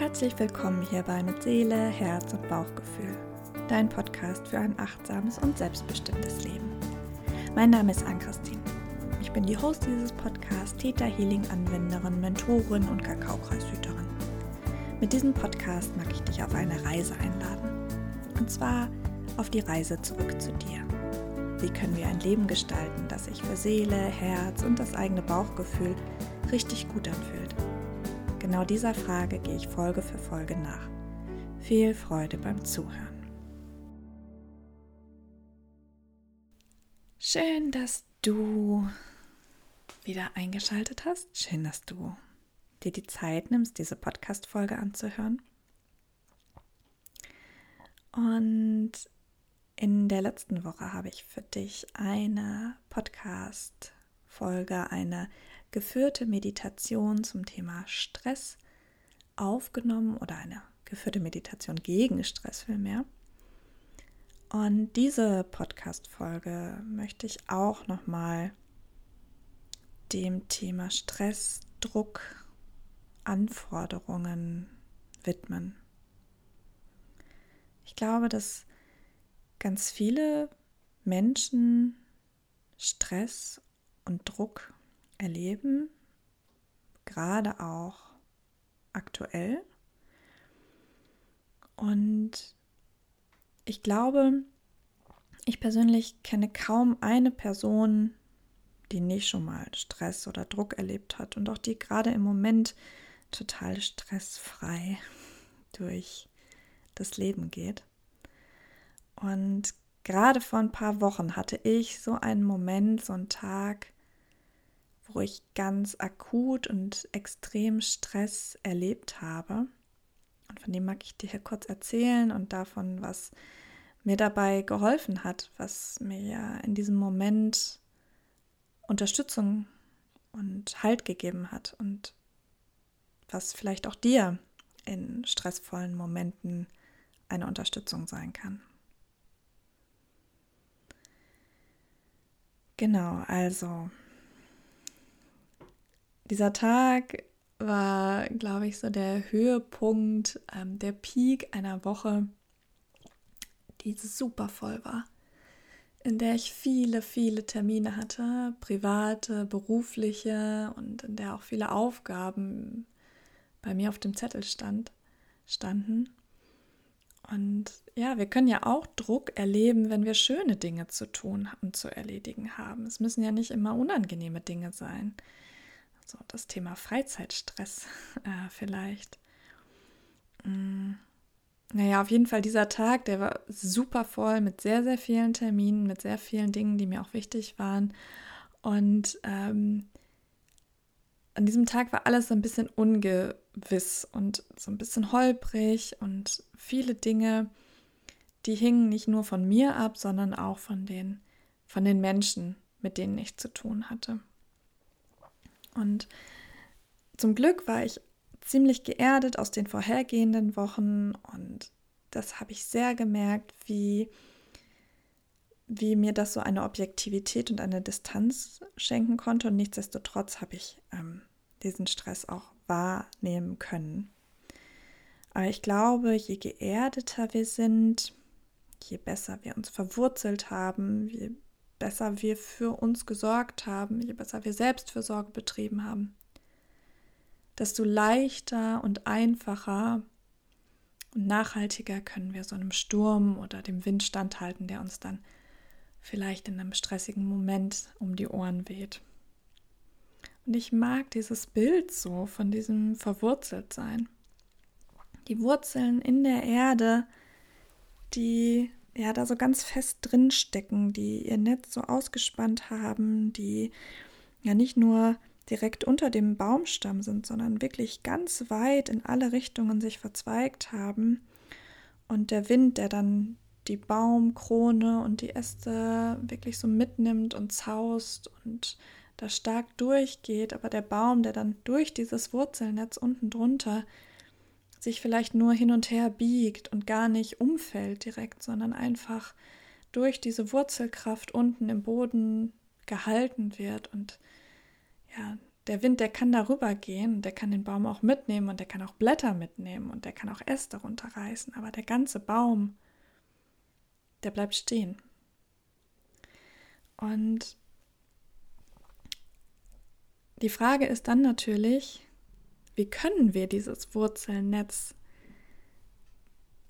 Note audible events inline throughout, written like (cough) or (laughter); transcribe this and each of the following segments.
Herzlich willkommen hierbei mit Seele, Herz und Bauchgefühl, dein Podcast für ein achtsames und selbstbestimmtes Leben. Mein Name ist Ann-Christine. Ich bin die Host dieses Podcasts, Theta Healing Anwenderin, Mentorin und Kakaokreishüterin. Mit diesem Podcast mag ich dich auf eine Reise einladen. Und zwar auf die Reise zurück zu dir. Wie können wir ein Leben gestalten, das sich für Seele, Herz und das eigene Bauchgefühl richtig gut anfühlt? Genau dieser Frage gehe ich Folge für Folge nach. Viel Freude beim Zuhören. Schön, dass du wieder eingeschaltet hast. Schön, dass du dir die Zeit nimmst, diese Podcast-Folge anzuhören. Und in der letzten Woche habe ich für dich eine Podcast-Folge, eine geführte Meditation zum Thema Stress aufgenommen oder eine geführte Meditation gegen Stress vielmehr. Und diese Podcast-Folge möchte ich auch nochmal dem Thema Stress, Druck, Anforderungen widmen. Ich glaube, dass ganz viele Menschen Stress und Druck erleben, gerade auch aktuell. Und ich glaube, ich persönlich kenne kaum eine Person, die nicht schon mal Stress oder Druck erlebt hat und auch die gerade im Moment total stressfrei (laughs) durch das Leben geht. Und gerade vor ein paar Wochen hatte ich so einen Moment, so einen Tag, wo ich ganz akut und extrem Stress erlebt habe. Und von dem mag ich dir hier kurz erzählen und davon, was mir dabei geholfen hat, was mir ja in diesem Moment Unterstützung und Halt gegeben hat und was vielleicht auch dir in stressvollen Momenten eine Unterstützung sein kann. Genau, also dieser Tag war, glaube ich, so der Höhepunkt, ähm, der Peak einer Woche, die super voll war, in der ich viele, viele Termine hatte, private, berufliche und in der auch viele Aufgaben bei mir auf dem Zettel stand, standen. Und ja, wir können ja auch Druck erleben, wenn wir schöne Dinge zu tun und zu erledigen haben. Es müssen ja nicht immer unangenehme Dinge sein. So das Thema Freizeitstress (laughs) äh, vielleicht. Mm. Naja, auf jeden Fall dieser Tag, der war super voll mit sehr, sehr vielen Terminen, mit sehr vielen Dingen, die mir auch wichtig waren. Und ähm, an diesem Tag war alles so ein bisschen ungewiss und so ein bisschen holprig und viele Dinge, die hingen nicht nur von mir ab, sondern auch von den, von den Menschen, mit denen ich zu tun hatte. Und zum Glück war ich ziemlich geerdet aus den vorhergehenden Wochen und das habe ich sehr gemerkt, wie, wie mir das so eine Objektivität und eine Distanz schenken konnte. Und nichtsdestotrotz habe ich ähm, diesen Stress auch wahrnehmen können. Aber ich glaube, je geerdeter wir sind, je besser wir uns verwurzelt haben, je besser wir für uns gesorgt haben, je besser wir Selbstfürsorge betrieben haben, desto leichter und einfacher und nachhaltiger können wir so einem Sturm oder dem Wind standhalten, der uns dann vielleicht in einem stressigen Moment um die Ohren weht. Und ich mag dieses Bild so von diesem Verwurzeltsein. Die Wurzeln in der Erde, die ja da so ganz fest drin stecken, die ihr Netz so ausgespannt haben, die ja nicht nur direkt unter dem Baumstamm sind, sondern wirklich ganz weit in alle Richtungen sich verzweigt haben. Und der Wind, der dann die Baumkrone und die Äste wirklich so mitnimmt und zaust und da stark durchgeht, aber der Baum, der dann durch dieses Wurzelnetz unten drunter sich vielleicht nur hin und her biegt und gar nicht umfällt direkt, sondern einfach durch diese Wurzelkraft unten im Boden gehalten wird und ja, der Wind, der kann darüber gehen, der kann den Baum auch mitnehmen und der kann auch Blätter mitnehmen und der kann auch Äste runterreißen, aber der ganze Baum, der bleibt stehen. Und die Frage ist dann natürlich, wie können wir dieses Wurzelnetz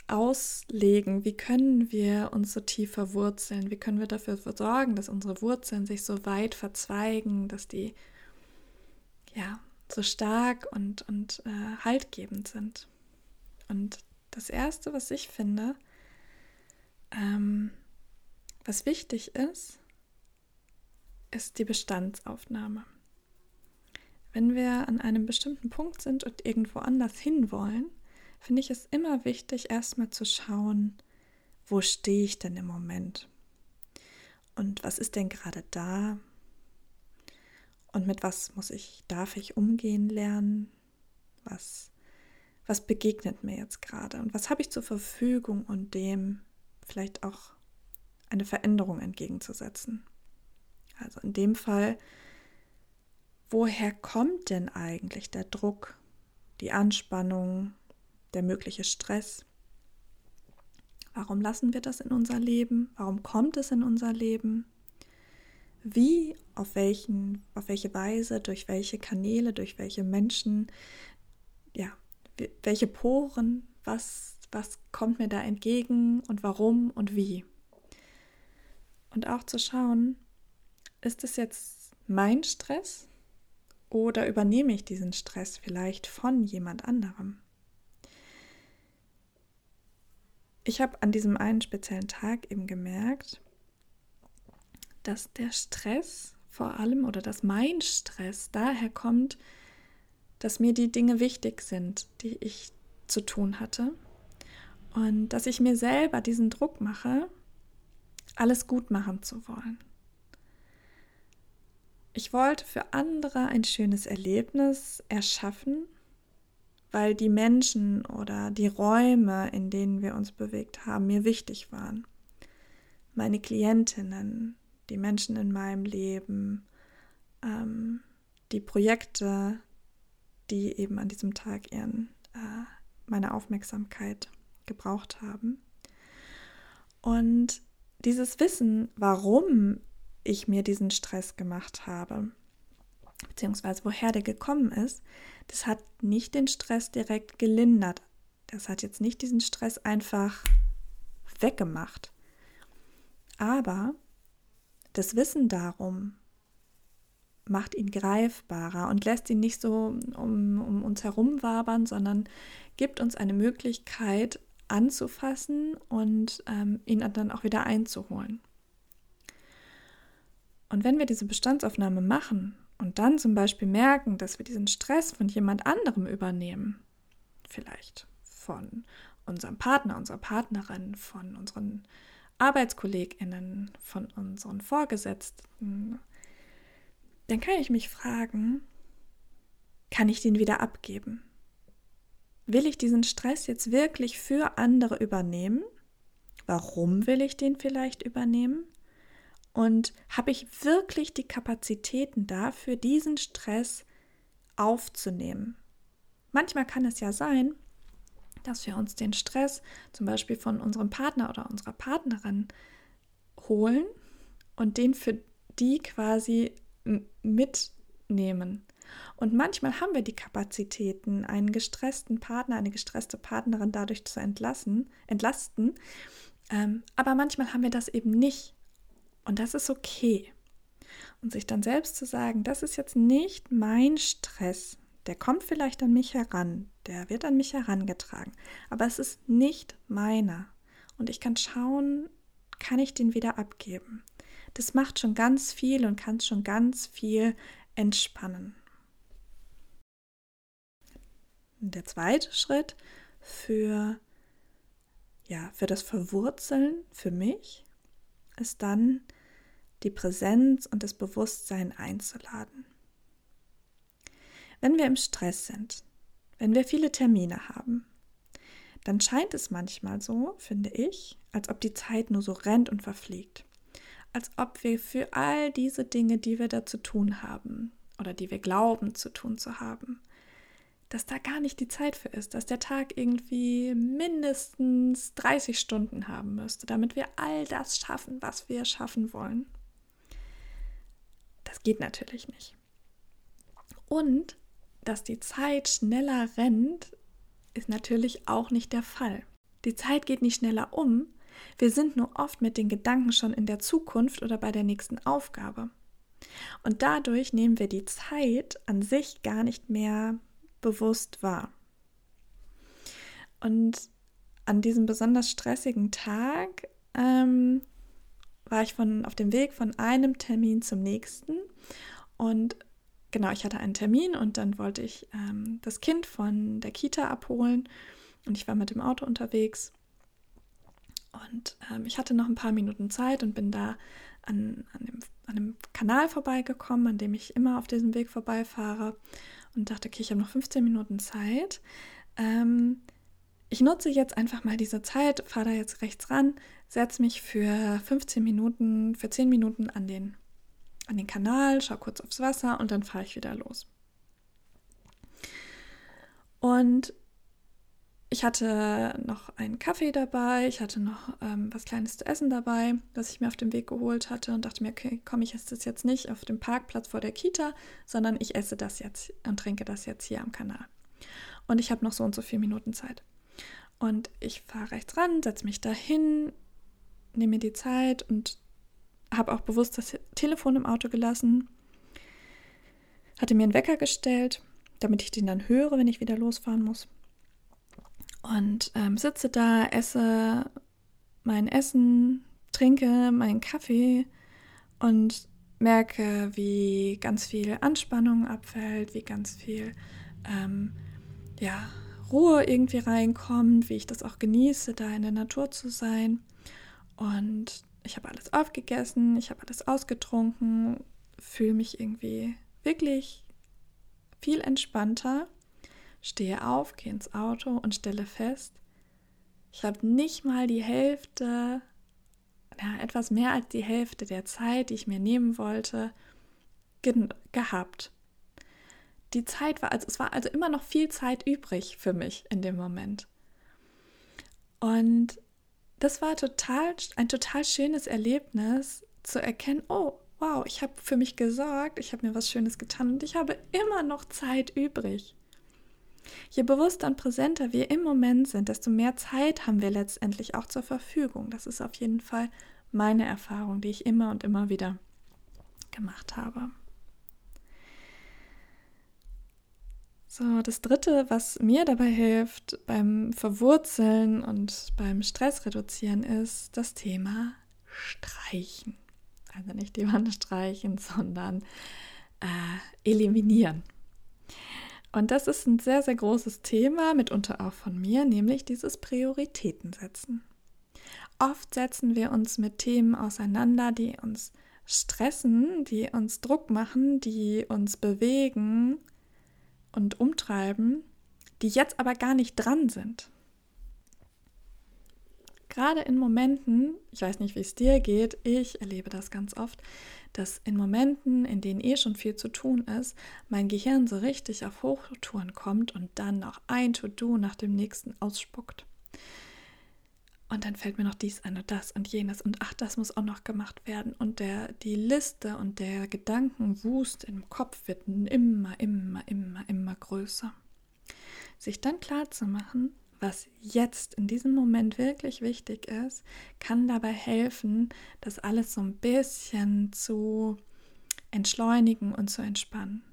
auslegen? Wie können wir uns so tief verwurzeln? Wie können wir dafür sorgen, dass unsere Wurzeln sich so weit verzweigen, dass die ja so stark und, und äh, haltgebend sind? Und das Erste, was ich finde, ähm, was wichtig ist, ist die Bestandsaufnahme. Wenn wir an einem bestimmten Punkt sind und irgendwo anders hinwollen, finde ich es immer wichtig, erstmal zu schauen, wo stehe ich denn im Moment? Und was ist denn gerade da? Und mit was muss ich, darf ich umgehen lernen? Was, was begegnet mir jetzt gerade? Und was habe ich zur Verfügung, um dem vielleicht auch eine Veränderung entgegenzusetzen? Also in dem Fall woher kommt denn eigentlich der Druck, die Anspannung, der mögliche Stress? Warum lassen wir das in unser Leben? Warum kommt es in unser Leben? Wie, auf, welchen, auf welche Weise, durch welche Kanäle, durch welche Menschen, ja, welche Poren, was, was kommt mir da entgegen und warum und wie? Und auch zu schauen, ist es jetzt mein Stress oder übernehme ich diesen Stress vielleicht von jemand anderem? Ich habe an diesem einen speziellen Tag eben gemerkt, dass der Stress vor allem oder dass mein Stress daher kommt, dass mir die Dinge wichtig sind, die ich zu tun hatte und dass ich mir selber diesen Druck mache, alles gut machen zu wollen. Ich wollte für andere ein schönes Erlebnis erschaffen, weil die Menschen oder die Räume, in denen wir uns bewegt haben, mir wichtig waren. Meine Klientinnen, die Menschen in meinem Leben, ähm, die Projekte, die eben an diesem Tag ihren, äh, meine Aufmerksamkeit gebraucht haben. Und dieses Wissen, warum ich mir diesen Stress gemacht habe, beziehungsweise woher der gekommen ist, das hat nicht den Stress direkt gelindert. Das hat jetzt nicht diesen Stress einfach weggemacht. Aber das Wissen darum macht ihn greifbarer und lässt ihn nicht so um, um uns herum wabern, sondern gibt uns eine Möglichkeit anzufassen und ähm, ihn dann auch wieder einzuholen. Und wenn wir diese Bestandsaufnahme machen und dann zum Beispiel merken, dass wir diesen Stress von jemand anderem übernehmen, vielleicht von unserem Partner, unserer Partnerin, von unseren Arbeitskolleginnen, von unseren Vorgesetzten, dann kann ich mich fragen, kann ich den wieder abgeben? Will ich diesen Stress jetzt wirklich für andere übernehmen? Warum will ich den vielleicht übernehmen? Und habe ich wirklich die Kapazitäten dafür, diesen Stress aufzunehmen? Manchmal kann es ja sein, dass wir uns den Stress zum Beispiel von unserem Partner oder unserer Partnerin holen und den für die quasi mitnehmen. Und manchmal haben wir die Kapazitäten, einen gestressten Partner, eine gestresste Partnerin dadurch zu entlassen, entlasten. Ähm, aber manchmal haben wir das eben nicht. Und das ist okay. Und sich dann selbst zu sagen, das ist jetzt nicht mein Stress, der kommt vielleicht an mich heran, der wird an mich herangetragen, aber es ist nicht meiner. Und ich kann schauen, kann ich den wieder abgeben. Das macht schon ganz viel und kann schon ganz viel entspannen. Der zweite Schritt für, ja, für das Verwurzeln für mich ist dann, die Präsenz und das Bewusstsein einzuladen. Wenn wir im Stress sind, wenn wir viele Termine haben, dann scheint es manchmal so, finde ich, als ob die Zeit nur so rennt und verfliegt. Als ob wir für all diese Dinge, die wir da zu tun haben, oder die wir glauben zu tun zu haben, dass da gar nicht die Zeit für ist, dass der Tag irgendwie mindestens 30 Stunden haben müsste, damit wir all das schaffen, was wir schaffen wollen. Das geht natürlich nicht. Und dass die Zeit schneller rennt, ist natürlich auch nicht der Fall. Die Zeit geht nicht schneller um, wir sind nur oft mit den Gedanken schon in der Zukunft oder bei der nächsten Aufgabe. Und dadurch nehmen wir die Zeit an sich gar nicht mehr bewusst wahr. Und an diesem besonders stressigen Tag ähm, war ich von, auf dem Weg von einem Termin zum nächsten. Und genau, ich hatte einen Termin und dann wollte ich ähm, das Kind von der Kita abholen. Und ich war mit dem Auto unterwegs. Und ähm, ich hatte noch ein paar Minuten Zeit und bin da an, an, dem, an dem Kanal vorbeigekommen, an dem ich immer auf diesem Weg vorbeifahre und dachte, okay, ich habe noch 15 Minuten Zeit. Ähm, ich nutze jetzt einfach mal diese Zeit, fahre da jetzt rechts ran, setze mich für 15 Minuten, für 10 Minuten an den, an den Kanal, schaue kurz aufs Wasser und dann fahre ich wieder los. Und ich hatte noch einen Kaffee dabei, ich hatte noch ähm, was Kleines zu essen dabei, was ich mir auf dem Weg geholt hatte und dachte mir, okay, komm, ich esse das jetzt nicht auf dem Parkplatz vor der Kita, sondern ich esse das jetzt und trinke das jetzt hier am Kanal. Und ich habe noch so und so vier Minuten Zeit. Und ich fahre rechts ran, setze mich dahin, nehme mir die Zeit und habe auch bewusst das Telefon im Auto gelassen, hatte mir einen Wecker gestellt, damit ich den dann höre, wenn ich wieder losfahren muss und ähm, sitze da, esse mein Essen, trinke meinen Kaffee und merke, wie ganz viel Anspannung abfällt, wie ganz viel ähm, ja, Ruhe irgendwie reinkommt, wie ich das auch genieße, da in der Natur zu sein. Und ich habe alles aufgegessen, ich habe alles ausgetrunken, fühle mich irgendwie wirklich viel entspannter stehe auf, gehe ins Auto und stelle fest, ich habe nicht mal die Hälfte, ja, etwas mehr als die Hälfte der Zeit, die ich mir nehmen wollte, ge gehabt. Die Zeit war, also es war also immer noch viel Zeit übrig für mich in dem Moment. Und das war total, ein total schönes Erlebnis zu erkennen, oh, wow, ich habe für mich gesorgt, ich habe mir was Schönes getan und ich habe immer noch Zeit übrig. Je bewusster und präsenter wir im Moment sind, desto mehr Zeit haben wir letztendlich auch zur Verfügung. Das ist auf jeden Fall meine Erfahrung, die ich immer und immer wieder gemacht habe. So, das dritte, was mir dabei hilft beim Verwurzeln und beim Stress reduzieren, ist das Thema Streichen. Also nicht die Wand streichen, (laughs) sondern äh, eliminieren. Und das ist ein sehr, sehr großes Thema, mitunter auch von mir, nämlich dieses Prioritäten setzen. Oft setzen wir uns mit Themen auseinander, die uns stressen, die uns Druck machen, die uns bewegen und umtreiben, die jetzt aber gar nicht dran sind. Gerade in Momenten, ich weiß nicht, wie es dir geht, ich erlebe das ganz oft, dass in Momenten, in denen eh schon viel zu tun ist, mein Gehirn so richtig auf Hochtouren kommt und dann noch ein To-Do nach dem nächsten ausspuckt. Und dann fällt mir noch dies ein und das und jenes und ach, das muss auch noch gemacht werden. Und der, die Liste und der Gedankenwust im Kopf wird immer, immer, immer, immer größer. Sich dann klar zu machen, was jetzt in diesem Moment wirklich wichtig ist, kann dabei helfen, das alles so ein bisschen zu entschleunigen und zu entspannen.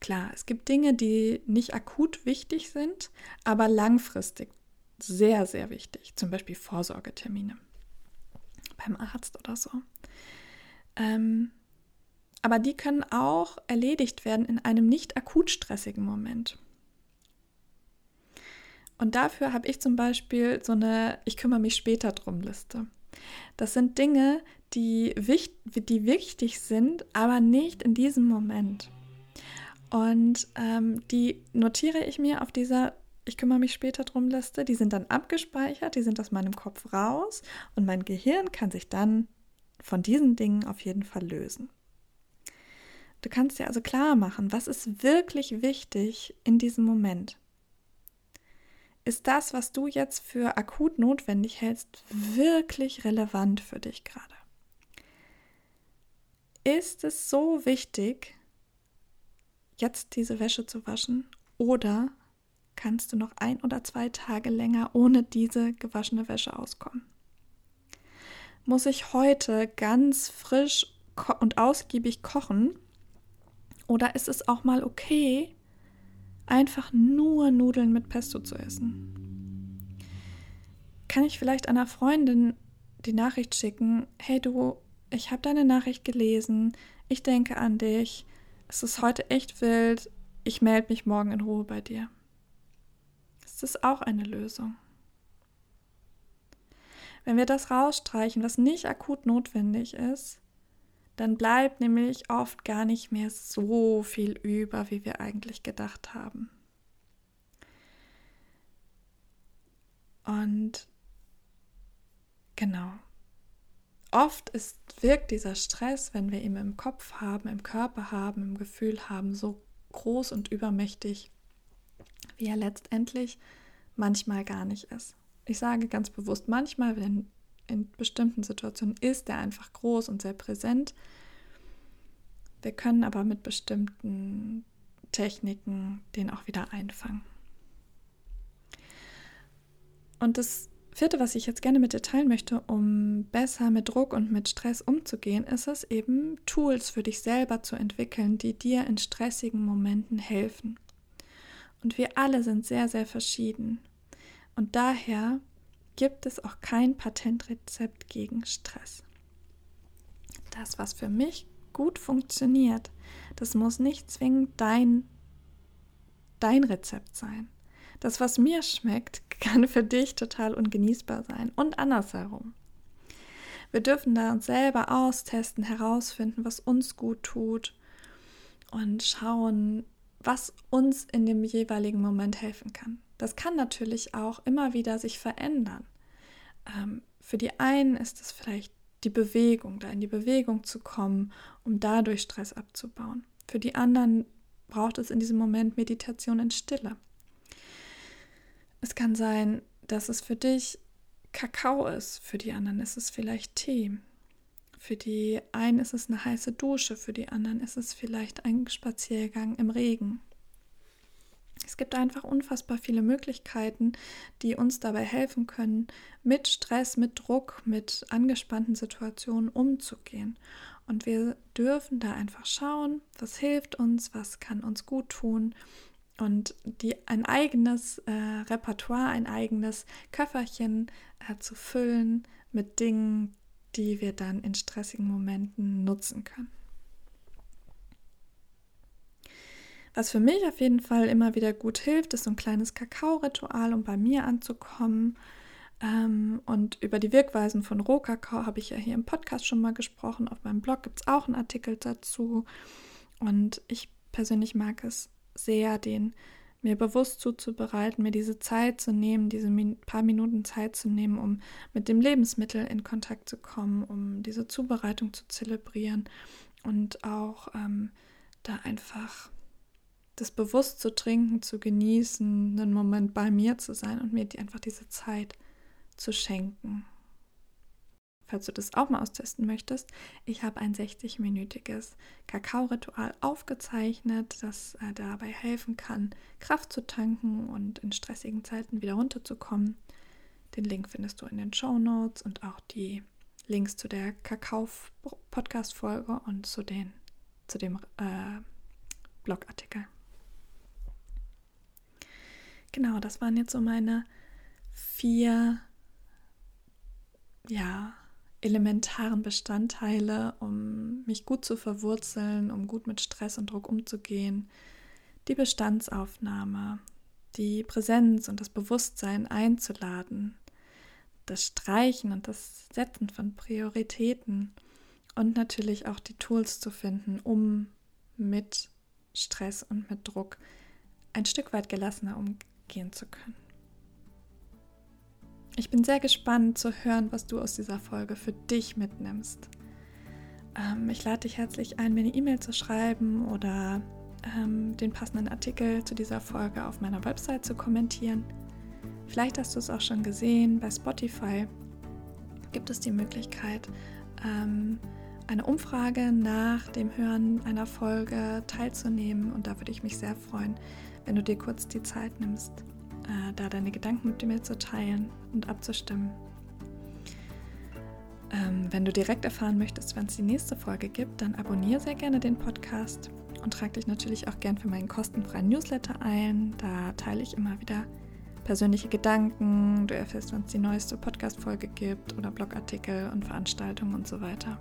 Klar, es gibt Dinge, die nicht akut wichtig sind, aber langfristig sehr, sehr wichtig. Zum Beispiel Vorsorgetermine beim Arzt oder so. Ähm, aber die können auch erledigt werden in einem nicht akut stressigen Moment. Und dafür habe ich zum Beispiel so eine Ich kümmere mich später drum Liste. Das sind Dinge, die, wichtig, die wichtig sind, aber nicht in diesem Moment. Und ähm, die notiere ich mir auf dieser Ich kümmere mich später drum Liste. Die sind dann abgespeichert, die sind aus meinem Kopf raus und mein Gehirn kann sich dann von diesen Dingen auf jeden Fall lösen. Du kannst dir also klar machen, was ist wirklich wichtig in diesem Moment. Ist das, was du jetzt für akut notwendig hältst, wirklich relevant für dich gerade? Ist es so wichtig, jetzt diese Wäsche zu waschen oder kannst du noch ein oder zwei Tage länger ohne diese gewaschene Wäsche auskommen? Muss ich heute ganz frisch und ausgiebig kochen? Oder ist es auch mal okay, einfach nur Nudeln mit Pesto zu essen? Kann ich vielleicht einer Freundin die Nachricht schicken, hey du, ich habe deine Nachricht gelesen, ich denke an dich, es ist heute echt wild, ich melde mich morgen in Ruhe bei dir. Ist das auch eine Lösung? Wenn wir das rausstreichen, was nicht akut notwendig ist, dann bleibt nämlich oft gar nicht mehr so viel über, wie wir eigentlich gedacht haben. Und genau. Oft ist, wirkt dieser Stress, wenn wir ihn im Kopf haben, im Körper haben, im Gefühl haben, so groß und übermächtig, wie er letztendlich manchmal gar nicht ist. Ich sage ganz bewusst manchmal, wenn in bestimmten Situationen ist er einfach groß und sehr präsent. Wir können aber mit bestimmten Techniken den auch wieder einfangen. Und das vierte, was ich jetzt gerne mit dir teilen möchte, um besser mit Druck und mit Stress umzugehen, ist es eben, Tools für dich selber zu entwickeln, die dir in stressigen Momenten helfen. Und wir alle sind sehr, sehr verschieden. Und daher gibt es auch kein Patentrezept gegen Stress. Das, was für mich gut funktioniert, das muss nicht zwingend dein, dein Rezept sein. Das, was mir schmeckt, (laughs) kann für dich total ungenießbar sein und andersherum. Wir dürfen da uns selber austesten, herausfinden, was uns gut tut und schauen, was uns in dem jeweiligen Moment helfen kann. Das kann natürlich auch immer wieder sich verändern. Ähm, für die einen ist es vielleicht die Bewegung, da in die Bewegung zu kommen, um dadurch Stress abzubauen. Für die anderen braucht es in diesem Moment Meditation in Stille. Es kann sein, dass es für dich Kakao ist, für die anderen ist es vielleicht Tee. Für die einen ist es eine heiße Dusche, für die anderen ist es vielleicht ein Spaziergang im Regen. Es gibt einfach unfassbar viele Möglichkeiten, die uns dabei helfen können, mit Stress, mit Druck, mit angespannten Situationen umzugehen. Und wir dürfen da einfach schauen, was hilft uns, was kann uns gut tun und die, ein eigenes äh, Repertoire, ein eigenes Köfferchen äh, zu füllen mit Dingen, die wir dann in stressigen Momenten nutzen können. Was für mich auf jeden Fall immer wieder gut hilft, ist so ein kleines Kakao-Ritual, um bei mir anzukommen. Ähm, und über die Wirkweisen von Rohkakao habe ich ja hier im Podcast schon mal gesprochen. Auf meinem Blog gibt es auch einen Artikel dazu. Und ich persönlich mag es sehr, den mir bewusst zuzubereiten, mir diese Zeit zu nehmen, diese min paar Minuten Zeit zu nehmen, um mit dem Lebensmittel in Kontakt zu kommen, um diese Zubereitung zu zelebrieren und auch ähm, da einfach das bewusst zu trinken, zu genießen, einen Moment bei mir zu sein und mir die, einfach diese Zeit zu schenken. Falls du das auch mal austesten möchtest, ich habe ein 60-minütiges Kakao-Ritual aufgezeichnet, das äh, dabei helfen kann, Kraft zu tanken und in stressigen Zeiten wieder runterzukommen. Den Link findest du in den Show Notes und auch die Links zu der Kakao-Podcast-Folge und zu, den, zu dem äh, Blogartikel. Genau, das waren jetzt so meine vier, ja, elementaren Bestandteile, um mich gut zu verwurzeln, um gut mit Stress und Druck umzugehen. Die Bestandsaufnahme, die Präsenz und das Bewusstsein einzuladen, das Streichen und das Setzen von Prioritäten und natürlich auch die Tools zu finden, um mit Stress und mit Druck ein Stück weit gelassener umgehen zu können. Ich bin sehr gespannt zu hören, was du aus dieser Folge für dich mitnimmst. ähm, ich lade dich herzlich ein, mir eine E-Mail zu schreiben oder ähm, den passenden Artikel zu dieser Folge auf meiner Website zu kommentieren. Vielleicht hast du es auch schon gesehen, bei Spotify gibt es die Möglichkeit, ähm, eine Umfrage nach dem Hören einer Folge teilzunehmen. Und da würde ich mich sehr freuen, wenn du dir kurz die Zeit nimmst, äh, da deine Gedanken mit mir zu teilen und abzustimmen. Ähm, wenn du direkt erfahren möchtest, wann es die nächste Folge gibt, dann abonniere sehr gerne den Podcast und trage dich natürlich auch gern für meinen kostenfreien Newsletter ein. Da teile ich immer wieder persönliche Gedanken, du erfährst, wann es die neueste Podcast-Folge gibt oder Blogartikel und Veranstaltungen und so weiter.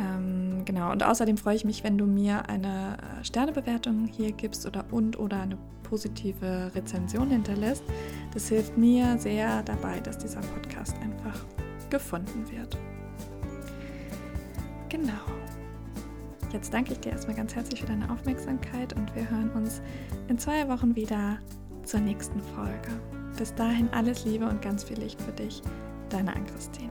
Ähm, genau, und außerdem freue ich mich, wenn du mir eine äh, Sternebewertung hier gibst oder und oder eine positive Rezension hinterlässt. Das hilft mir sehr dabei, dass dieser Podcast einfach gefunden wird. Genau. Jetzt danke ich dir erstmal ganz herzlich für deine Aufmerksamkeit und wir hören uns in zwei Wochen wieder zur nächsten Folge. Bis dahin alles Liebe und ganz viel Licht für dich. Deine Ann-Christine.